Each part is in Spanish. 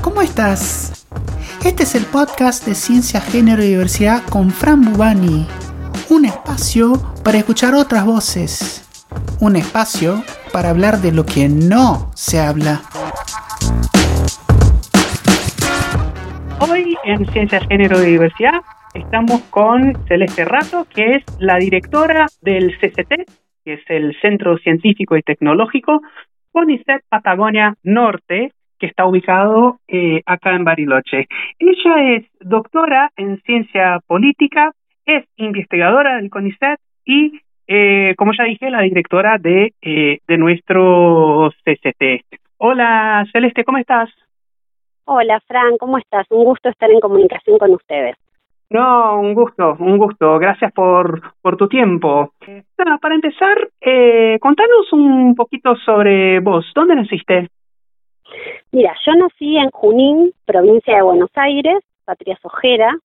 ¿cómo estás? Este es el podcast de Ciencia, Género y Diversidad con Fran Bubani. Un espacio para escuchar otras voces. Un espacio para hablar de lo que no se habla. Hoy en Ciencia, Género y Diversidad estamos con Celeste Rato, que es la directora del CCT, que es el Centro Científico y Tecnológico CONICET Patagonia Norte, que está ubicado eh, acá en Bariloche. Ella es doctora en ciencia política, es investigadora del CONICET y, eh, como ya dije, la directora de, eh, de nuestro CCT. Hola, Celeste, ¿cómo estás? Hola, Fran, ¿cómo estás? Un gusto estar en comunicación con ustedes. No, un gusto, un gusto. Gracias por, por tu tiempo. para empezar, eh, contanos un poquito sobre vos. ¿Dónde naciste? Mira, yo nací en Junín, provincia de Buenos Aires, Patria Sojera.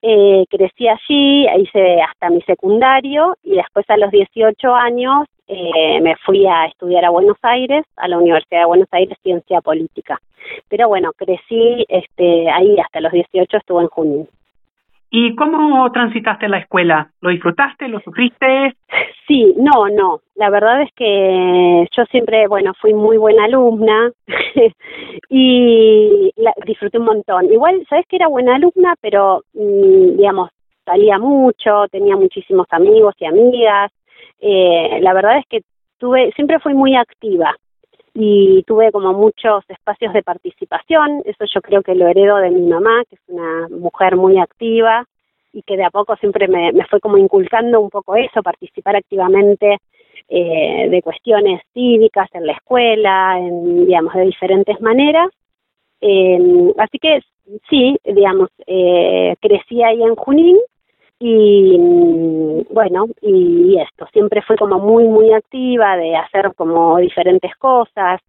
Eh, crecí allí, hice hasta mi secundario y después a los 18 años eh, me fui a estudiar a Buenos Aires, a la Universidad de Buenos Aires, Ciencia Política. Pero bueno, crecí este, ahí hasta los 18, estuve en Junín. ¿Y cómo transitaste la escuela? ¿Lo disfrutaste? ¿Lo sufriste? Sí, no, no. La verdad es que yo siempre, bueno, fui muy buena alumna y la, disfruté un montón. Igual, sabes que era buena alumna, pero, mm, digamos, salía mucho, tenía muchísimos amigos y amigas. Eh, la verdad es que tuve, siempre fui muy activa y tuve como muchos espacios de participación, eso yo creo que lo heredo de mi mamá, que es una mujer muy activa y que de a poco siempre me, fue como inculcando un poco eso, participar activamente eh, de cuestiones cívicas en la escuela, en, digamos, de diferentes maneras. Eh, así que sí, digamos, eh, crecí ahí en Junín y mm, bueno, y, esto, siempre fue como muy, muy activa de hacer como diferentes cosas,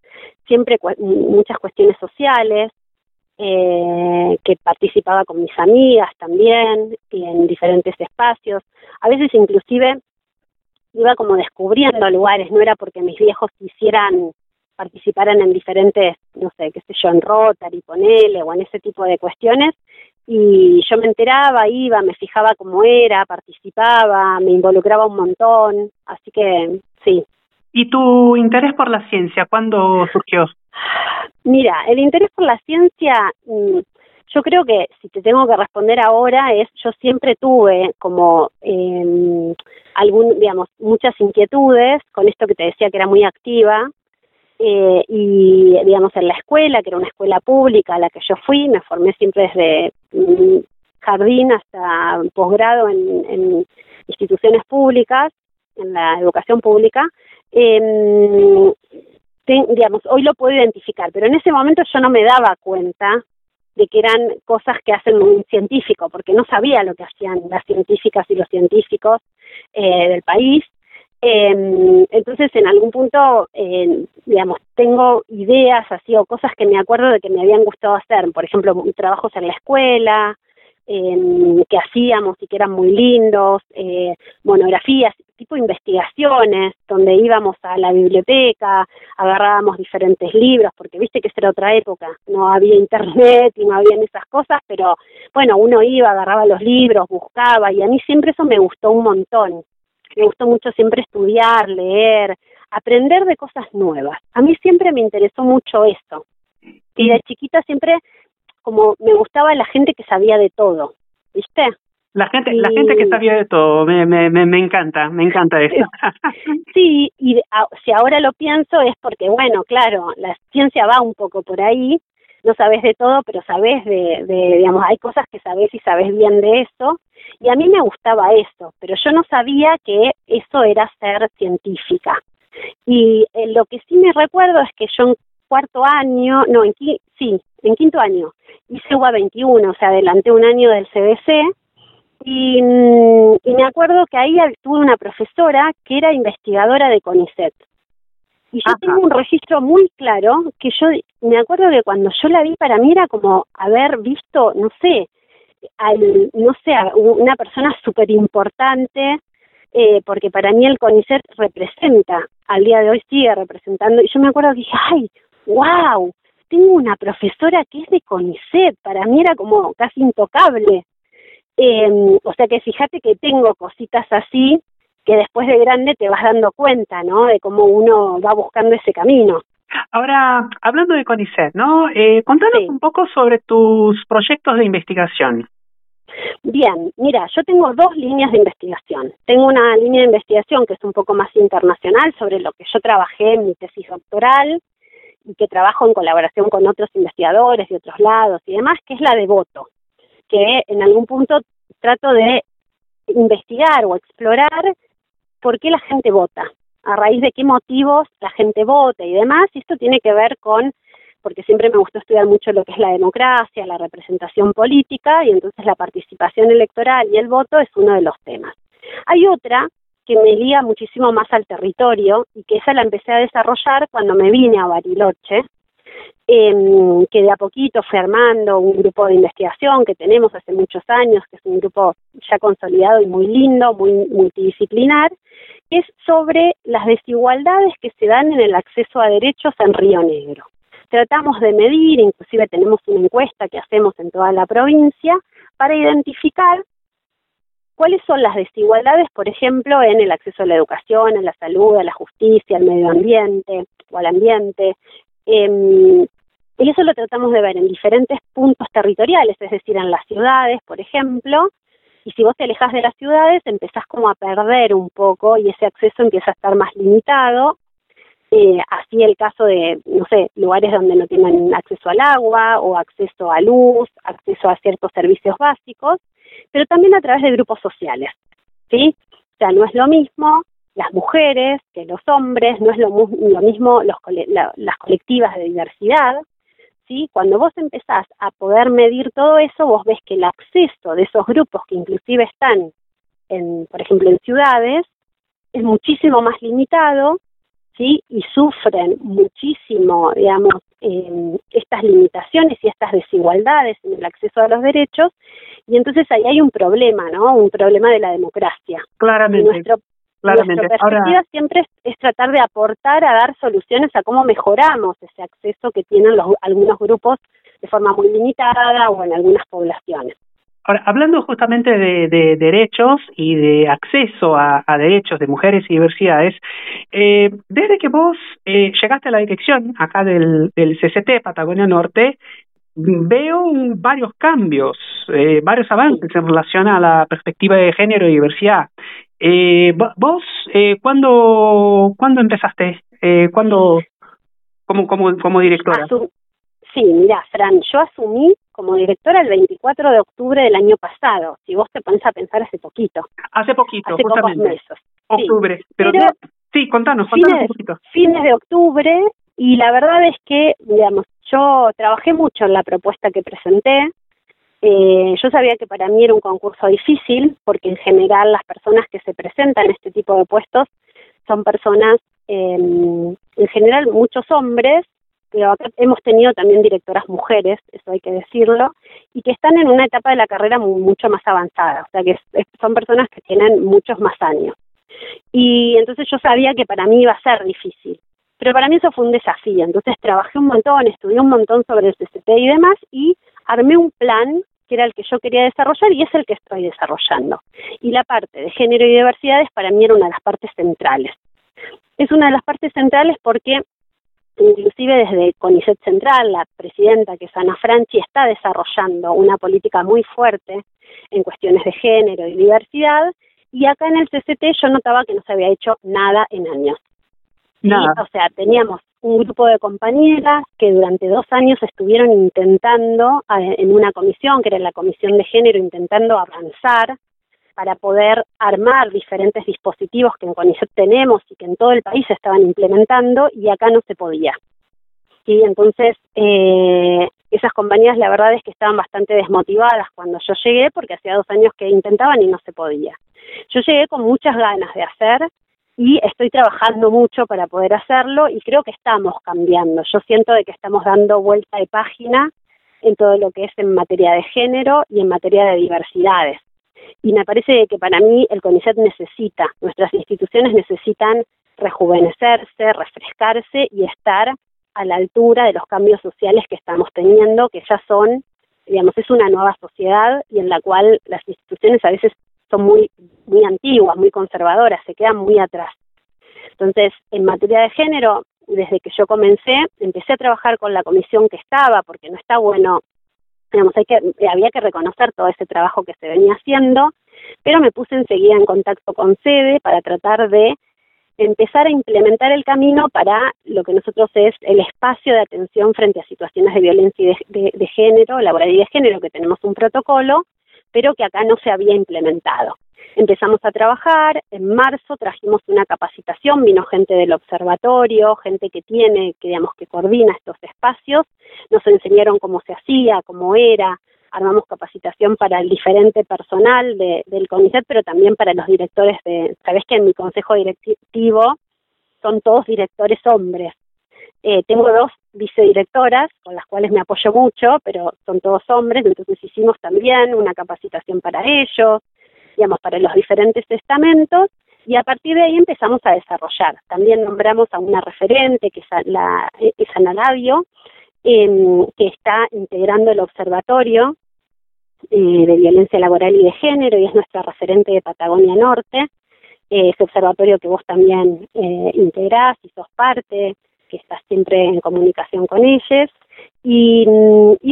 siempre muchas cuestiones sociales, eh, que participaba con mis amigas también y en diferentes espacios, a veces inclusive iba como descubriendo lugares, no era porque mis viejos quisieran participaran en diferentes, no sé, qué sé yo, en Rotary, ponele, o en ese tipo de cuestiones, y yo me enteraba, iba, me fijaba cómo era, participaba, me involucraba un montón, así que sí. ¿Y tu interés por la ciencia, cuándo surgió? Mira, el interés por la ciencia, mm, yo creo que si te tengo que responder ahora es, yo siempre tuve como eh, algún, digamos, muchas inquietudes con esto que te decía que era muy activa, eh, y digamos en la escuela, que era una escuela pública a la que yo fui, me formé siempre desde mm, jardín hasta posgrado en, instituciones públicas, en la educación pública, eh, digamos, hoy lo puedo identificar, pero en ese momento yo no me daba cuenta de que eran cosas que hacen un científico, porque no sabía lo que hacían las científicas y los científicos eh, del país, eh, entonces, en algún punto, eh, digamos, tengo ideas así o cosas que me acuerdo de que me habían gustado hacer. Por ejemplo, trabajos en la escuela, eh, que hacíamos y que eran muy lindos, eh, monografías, tipo investigaciones, donde íbamos a la biblioteca, agarrábamos diferentes libros, porque viste que esa era otra época, no había internet y no habían esas cosas, pero bueno, uno iba, agarraba los libros, buscaba, y a mí siempre eso me gustó un montón me gustó mucho siempre estudiar, leer, aprender de cosas nuevas. A mí siempre me interesó mucho eso. Y de chiquita siempre como me gustaba la gente que sabía de todo, ¿viste? La gente, la gente que sabía de todo, me, me, me, encanta, me encanta eso. sí, y si ahora lo pienso es porque, bueno, claro, la ciencia va un poco por ahí, no sabes de todo, pero sabes de, de, digamos, hay cosas que sabes y sabes bien de eso, y a mí me gustaba eso, pero yo no sabía que eso era ser científica. Y eh, lo que sí me recuerdo es que yo en cuarto año, no, en sí, en quinto año, hice UBA 21, o sea, adelanté un año del CBC, y, mm, y me acuerdo que ahí tuve una profesora que era investigadora de CONICET. Y yo tengo un registro muy claro que yo me acuerdo que cuando yo la vi para mí era como haber visto, no sé, al, no sé, una persona súper importante, eh, porque para mí el CONICET representa, al día de hoy sigue representando, y yo me acuerdo que dije, ay, wow, tengo una profesora que es de CONICET, para mí era como casi intocable. Em, o sea que fíjate que tengo cositas así que después de grande te vas dando cuenta, ¿no? De cómo uno va buscando ese camino. Ahora, hablando de CONICET, ¿no? Eh, contanos un poco sobre tus proyectos de investigación. Bien, mira, yo tengo dos líneas de investigación. Tengo una línea de investigación que es un poco más internacional sobre lo que yo trabajé en mi tesis doctoral y que trabajo en colaboración con otros investigadores de otros lados y demás, que es la de voto, que en algún punto trato de investigar o explorar por qué la gente vota, a raíz de qué motivos la gente vota y demás, y esto tiene que ver con porque siempre me gustó estudiar mucho lo que es la democracia, la representación política, y entonces la participación electoral y el voto es uno de los temas. Hay otra que me liga muchísimo más al territorio y que esa la empecé a desarrollar cuando me vine a Bariloche, eh, que de a poquito fue armando un grupo de investigación que tenemos hace muchos años, que es un grupo ya consolidado y muy lindo, muy multidisciplinar, es sobre las desigualdades que se dan en el acceso a derechos en Río Negro tratamos de medir, inclusive tenemos una encuesta que hacemos en toda la provincia, para identificar cuáles son las desigualdades, por ejemplo, en el acceso a la educación, a la salud, a la justicia, al medio ambiente o al ambiente. Em, y eso lo tratamos de ver en diferentes puntos territoriales, es decir, en las ciudades, por ejemplo, y si vos te alejas de las ciudades, empezás como a perder un poco y ese acceso empieza a estar más limitado eh, así el caso de, no sé, lugares donde no tienen acceso al agua o acceso a luz, acceso a ciertos servicios básicos, pero también a través de grupos sociales, ¿sí? O sea, no es lo mismo las mujeres que los hombres, no es lo, mismo los, las colectivas de diversidad, ¿sí? Cuando vos empezás a poder medir todo eso, vos ves que el acceso de esos grupos que inclusive están, en, por ejemplo, en ciudades, es muchísimo más limitado ¿sí? y sufren muchísimo, digamos, estas limitaciones y estas desigualdades en el acceso a los derechos, y entonces ahí hay un problema, ¿no? Un problema de la democracia. Claramente. nuestro, Claramente. Nuestra perspectiva siempre es, tratar de aportar a dar soluciones a cómo mejoramos ese acceso que tienen los, algunos grupos de forma muy limitada o en algunas poblaciones. Ahora, hablando justamente de, derechos y de acceso a, derechos de mujeres y diversidades, eh, desde que vos eh, llegaste a la dirección acá del, del CCT Patagonia Norte, veo varios cambios, eh, varios avances en relación a la perspectiva de género y diversidad. Eh, vos, eh, ¿cuándo, ¿cuándo empezaste? Eh, ¿Cuándo, como, como, como directora? sí, mira, Fran, yo asumí como directora el 24 de octubre del año pasado. Si vos te pones a pensar hace poquito. Hace poquito, hace justamente. Pocos meses. Octubre. Pero, sí, contanos, contanos fines, un poquito. Fines de octubre y la verdad es que, digamos, yo trabajé mucho en la propuesta que presenté. Eh, yo sabía que para mí era un concurso difícil porque en general las personas que se presentan en este tipo de puestos son personas, eh, en general muchos hombres pero acá hemos tenido también directoras mujeres, eso hay que decirlo, y que están en una etapa de la carrera mucho más avanzada, o sea que son personas que tienen muchos más años. Y entonces yo sabía que para mí iba a ser difícil, pero para mí eso fue un desafío, entonces trabajé un montón, estudié un montón sobre el CCT y demás, y armé un plan que era el que yo quería desarrollar y es el que estoy desarrollando. Y la parte de género y diversidades para mí era una de las partes centrales. Es una de las partes centrales porque inclusive desde CONICET Central, la presidenta, que es Ana Franchi, está desarrollando una política muy fuerte en cuestiones de género y diversidad, y acá en el CCT yo notaba que no se había hecho nada en años. Nada. o sea, teníamos un grupo de compañeras que durante dos años estuvieron intentando, en una comisión, que era la Comisión de Género, intentando avanzar para poder armar diferentes dispositivos que en CONICET tenemos y que en todo el país se estaban implementando y acá no se podía. ¿Sí? Entonces, eh, esas compañías la verdad es que estaban bastante desmotivadas cuando yo llegué porque hacía dos años que intentaban y no se podía. Yo llegué con muchas ganas de hacer y estoy trabajando mucho para poder hacerlo y creo que estamos cambiando. Yo siento de que estamos dando vuelta de página en todo lo que es en materia de género y en materia de diversidades y me parece que para mí el CONICET necesita, nuestras instituciones necesitan rejuvenecerse, refrescarse y estar a la altura de los cambios sociales que estamos teniendo, que ya son, digamos, es una nueva sociedad y en la cual las instituciones a veces son muy, muy antiguas, muy conservadoras, se quedan muy atrás. Entonces, en materia de género, desde que yo comencé, empecé a trabajar con la comisión que estaba, porque no está bueno, digamos, hay que, había que reconocer todo ese trabajo que se venía haciendo, pero me puse enseguida en contacto con sede para tratar de empezar a implementar el camino para lo que nosotros es el espacio de atención frente a situaciones de violencia de, de género, laboral y de género, que tenemos un protocolo, pero que acá no se había implementado. Empezamos a trabajar, en marzo trajimos una capacitación, vino gente del observatorio, gente que tiene, que digamos que coordina estos espacios, nos enseñaron cómo se hacía, cómo era, armamos capacitación para el diferente personal del CONICET, pero también para los directores de, sabes que en mi consejo directivo son todos directores hombres. Eh, tengo dos vicedirectoras con las cuales me apoyo mucho, pero son todos hombres, entonces hicimos también una capacitación para ellos, digamos, para los diferentes estamentos, y a partir de ahí empezamos a desarrollar. También nombramos a una referente, que es, la, es Ana Labio, em, que está integrando el observatorio eh, de violencia laboral y de género, y es nuestra referente de Patagonia Norte, eh, ese observatorio que vos también eh, integrás y sos parte, que estás siempre en comunicación con ellos. Y,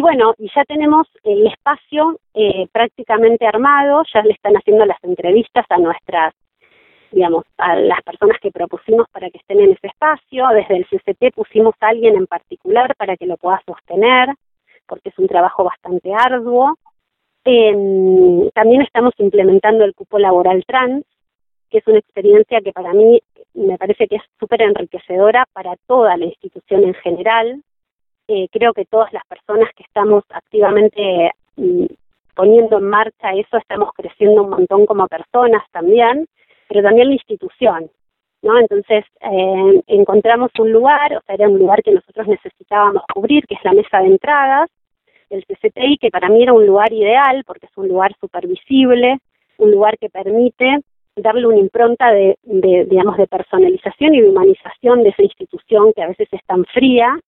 bueno, y ya tenemos el espacio eh, prácticamente armado, ya le están haciendo las entrevistas a nuestras, digamos, a las personas que propusimos para que estén en ese espacio. Desde el CCT pusimos a alguien en particular para que lo pueda sostener, porque es un trabajo bastante arduo. Eh, también estamos implementando el cupo laboral trans, que es una experiencia que para mí me parece que es súper enriquecedora para toda la institución en general, eh, creo que todas las personas que estamos activamente mm, poniendo en marcha eso, estamos creciendo un montón como personas también, pero también la institución, ¿no? Entonces eh, encontramos un lugar, o sea, era un lugar que nosotros necesitábamos cubrir, que es la mesa de entradas del CCTI, que para mí era un lugar ideal porque es un lugar supervisible, un lugar que permite darle una impronta de, de, digamos, de personalización y de humanización de esa institución que a veces es tan fría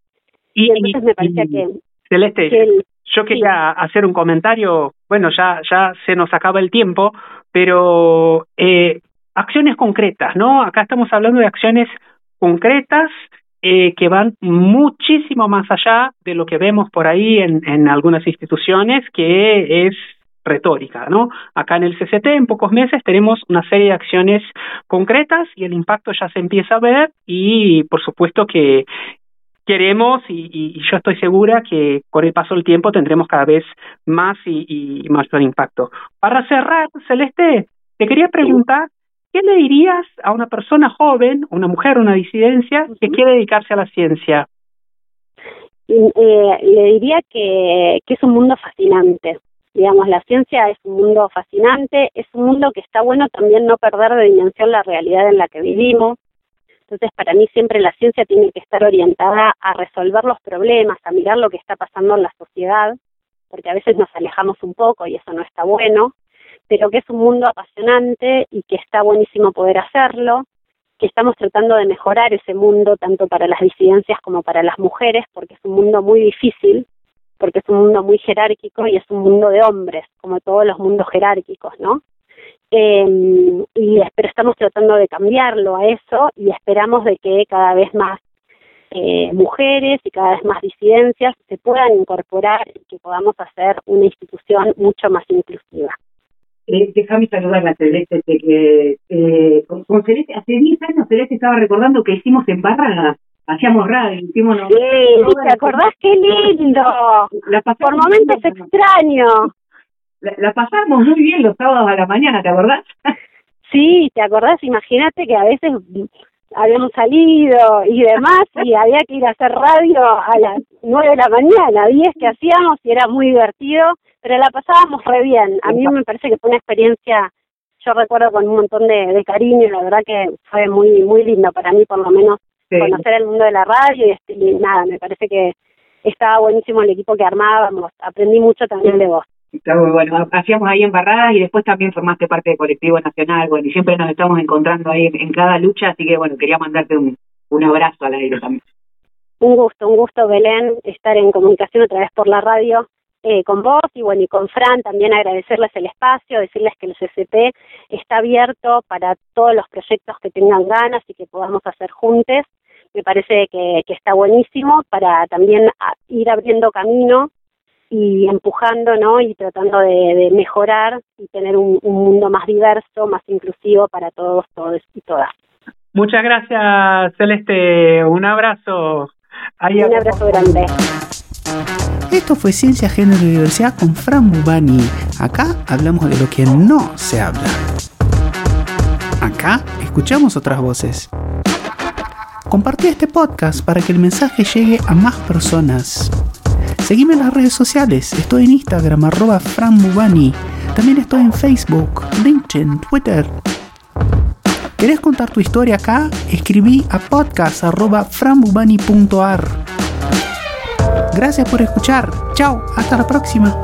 y, entonces me parecía que... Celeste, yo quería hacer un comentario, bueno, ya, ya se nos acaba el tiempo, pero eh, acciones concretas, ¿no? Acá estamos hablando de acciones concretas eh, que van muchísimo más allá de lo que vemos por ahí en, en algunas instituciones, que es retórica, ¿no? Acá en el CCT, en pocos meses, tenemos una serie de acciones concretas y el impacto ya se empieza a ver y, por supuesto, que queremos y, yo estoy segura que con el paso del tiempo tendremos cada vez más y, y mayor impacto. Para cerrar, Celeste, te quería preguntar, ¿qué le dirías a una persona joven, una mujer, una disidencia, que quiere dedicarse a la ciencia? Eh, le diría que, que es un mundo fascinante. Digamos, la ciencia es un mundo fascinante, es un mundo que está bueno también no perder de dimensión la realidad en la que vivimos, entonces, para mí siempre la ciencia tiene que estar orientada a resolver los problemas, a mirar lo que está pasando en la sociedad, porque a veces nos alejamos un poco y eso no está bueno, pero que es un mundo apasionante y que está buenísimo poder hacerlo, que estamos tratando de mejorar ese mundo tanto para las disidencias como para las mujeres, porque es un mundo muy difícil, porque es un mundo muy jerárquico y es un mundo de hombres, como todos los mundos jerárquicos, ¿no? Eh, y pero estamos tratando de cambiarlo a eso y esperamos de que cada vez más eh, mujeres y cada vez más disidencias se puedan incorporar y que podamos hacer una institución mucho más inclusiva. Eh, déjame saludar a Celeste, que eh, con, Celeste, hace 10 años Celeste estaba recordando que hicimos en Barra, hacíamos radio, hicimos... Sí, ¿te acordás? ¡Qué lindo! Por momentos extraños la, la pasamos muy bien los sábados a la mañana, ¿te acordás? Sí, ¿te acordás? Imagínate que a veces habíamos salido y demás y había que ir a hacer radio a las nueve de la mañana, diez que hacíamos y era muy divertido, pero la pasábamos re bien. A mí me parece que fue una experiencia, yo recuerdo con un montón de, de cariño, la verdad que fue muy muy lindo para mí por lo menos conocer el mundo de la radio y, este, y nada, me parece que estaba buenísimo el equipo que armábamos, aprendí mucho también de vos. Bueno. Hacíamos ahí embarradas y después también formaste parte del colectivo nacional, bueno, y siempre nos estamos encontrando ahí en, cada lucha, así que bueno, quería mandarte un, un abrazo al aire también. Un gusto, un gusto, Belén, estar en comunicación otra vez por la radio eh, con vos y bueno, y con Fran también agradecerles el espacio, decirles que el CCP está abierto para todos los proyectos que tengan ganas y que podamos hacer juntos. Me parece que, está buenísimo para también ir abriendo camino y empujando, ¿no? Y tratando de, mejorar y tener un, mundo más diverso, más inclusivo para todos, todos y todas. Muchas gracias, Celeste. Un abrazo. un abrazo grande. Esto fue Ciencia, Género y Diversidad con Fran Bubani. Acá hablamos de lo que no se habla. Acá escuchamos otras voces. Compartí este podcast para que el mensaje llegue a más personas. Seguime en las redes sociales. Estoy en Instagram, arroba Fran También estoy en Facebook, LinkedIn, Twitter. ¿Querés contar tu historia acá? Escribí a podcast.frambubani.ar. Gracias por escuchar. Chao, hasta la próxima.